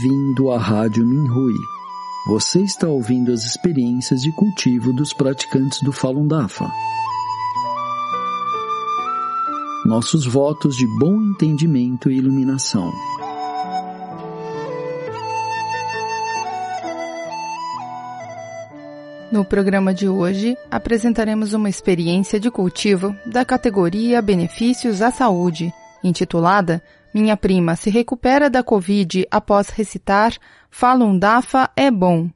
Bem-vindo à Rádio Minhui. Você está ouvindo as experiências de cultivo dos praticantes do Falun Dafa. Nossos votos de bom entendimento e iluminação. No programa de hoje, apresentaremos uma experiência de cultivo da categoria Benefícios à Saúde, intitulada Minha prima se recupera da Covid após recitar Falun Dafa é bom,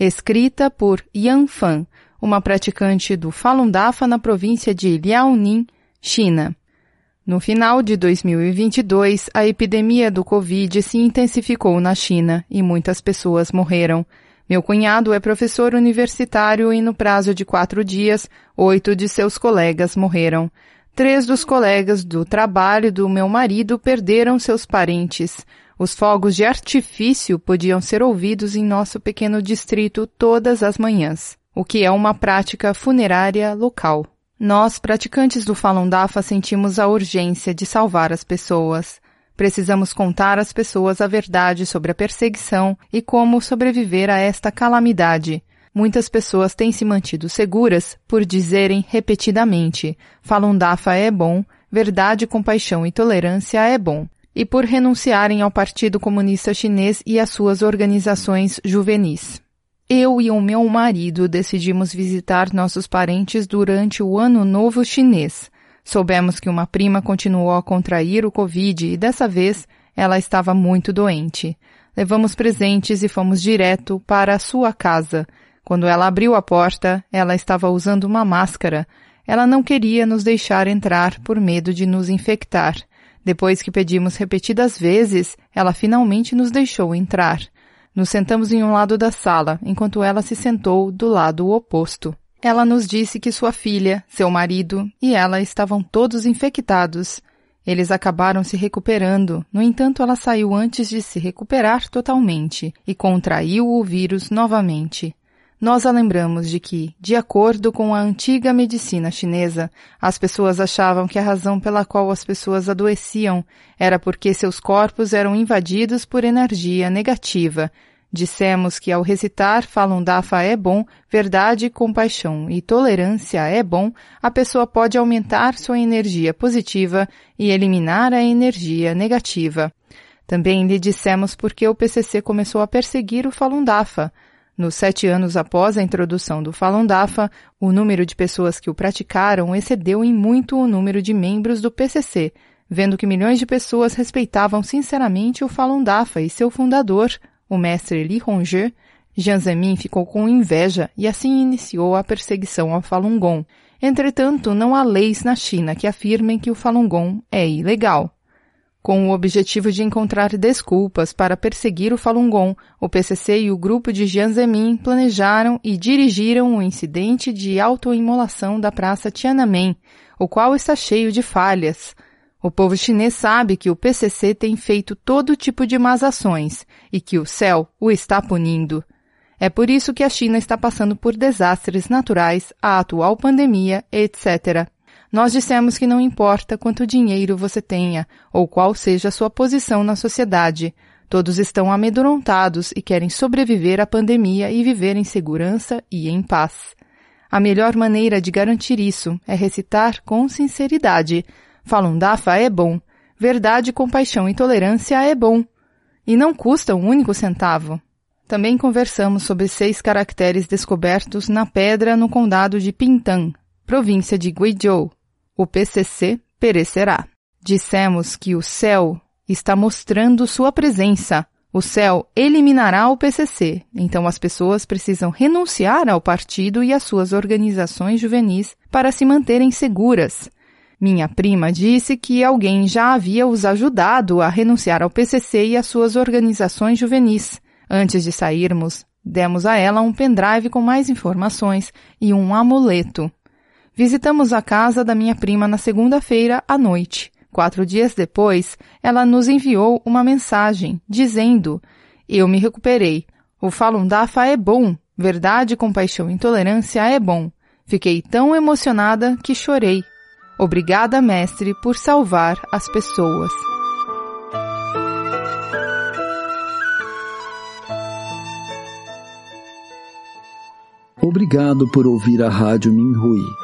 escrita por Yan Fan, uma praticante do Falun Dafa na província de Liaoning, China. No final de 2022, a epidemia do Covid se intensificou na China e muitas pessoas morreram. Meu cunhado é professor universitário e no prazo de quatro dias, oito de seus colegas morreram. Três dos colegas do trabalho do meu marido perderam seus parentes. Os fogos de artifício podiam ser ouvidos em nosso pequeno distrito todas as manhãs, o que é uma prática funerária local. Nós, praticantes do Falun Dafa, sentimos a urgência de salvar as pessoas. Precisamos contar às pessoas a verdade sobre a perseguição e como sobreviver a esta calamidade. Muitas pessoas têm se mantido seguras por dizerem repetidamente Falun Dafa é bom, verdade, compaixão e tolerância é bom, e por renunciarem ao Partido Comunista Chinês e às suas organizações juvenis. Eu e o meu marido decidimos visitar nossos parentes durante o Ano Novo Chinês, Soubemos que uma prima continuou a contrair o Covid e dessa vez ela estava muito doente. Levamos presentes e fomos direto para a sua casa. Quando ela abriu a porta, ela estava usando uma máscara. Ela não queria nos deixar entrar por medo de nos infectar. Depois que pedimos repetidas vezes, ela finalmente nos deixou entrar. Nos sentamos em um lado da sala, enquanto ela se sentou do lado oposto. Ela nos disse que sua filha, seu marido e ela estavam todos infectados. Eles acabaram se recuperando, no entanto, ela saiu antes de se recuperar totalmente e contraiu o vírus novamente. Nós a lembramos de que, de acordo com a antiga medicina chinesa, as pessoas achavam que a razão pela qual as pessoas adoeciam era porque seus corpos eram invadidos por energia negativa Dissemos que ao recitar Falun Dafa é bom, verdade, compaixão e tolerância é bom, a pessoa pode aumentar sua energia positiva e eliminar a energia negativa. Também lhe dissemos porque o PCC começou a perseguir o Falun Dafa. Nos sete anos após a introdução do Falun Dafa, o número de pessoas que o praticaram excedeu em muito o número de membros do PCC, vendo que milhões de pessoas respeitavam sinceramente o Falun Dafa e seu fundador, o mestre Li Hongzhi, Jiang Zemin ficou com inveja e assim iniciou a perseguição ao Falun Gong. Entretanto, não há leis na China que afirmem que o Falun Gong é ilegal. Com o objetivo de encontrar desculpas para perseguir o Falun Gong, o PCC e o grupo de Jiang Zemin planejaram e dirigiram o incidente de autoimolação da Praça Tiananmen, o qual está cheio de falhas, o povo chinês sabe que o PCC tem feito todo tipo de más ações e que o céu o está punindo. É por isso que a China está passando por desastres naturais, a atual pandemia, etc. Nós dissemos que não importa quanto dinheiro você tenha ou qual seja a sua posição na sociedade, todos estão amedrontados e querem sobreviver à pandemia e viver em segurança e em paz. A melhor maneira de garantir isso é recitar com sinceridade Falun Dafa é bom. Verdade, compaixão e tolerância é bom. E não custa um único centavo. Também conversamos sobre seis caracteres descobertos na pedra no condado de Pintang, província de Guizhou. O PCC perecerá. Dissemos que o céu está mostrando sua presença. O céu eliminará o PCC, então as pessoas precisam renunciar ao partido e às suas organizações juvenis para se manterem seguras. Minha prima disse que alguém já havia os ajudado a renunciar ao PCC e às suas organizações juvenis. Antes de sairmos, demos a ela um pendrive com mais informações e um amuleto. Visitamos a casa da minha prima na segunda-feira à noite. Quatro dias depois, ela nos enviou uma mensagem dizendo: Eu me recuperei. O Falun Dafa é bom. Verdade, compaixão e intolerância é bom. Fiquei tão emocionada que chorei. Obrigada, mestre, por salvar as pessoas. Obrigado por ouvir a Rádio Minhui.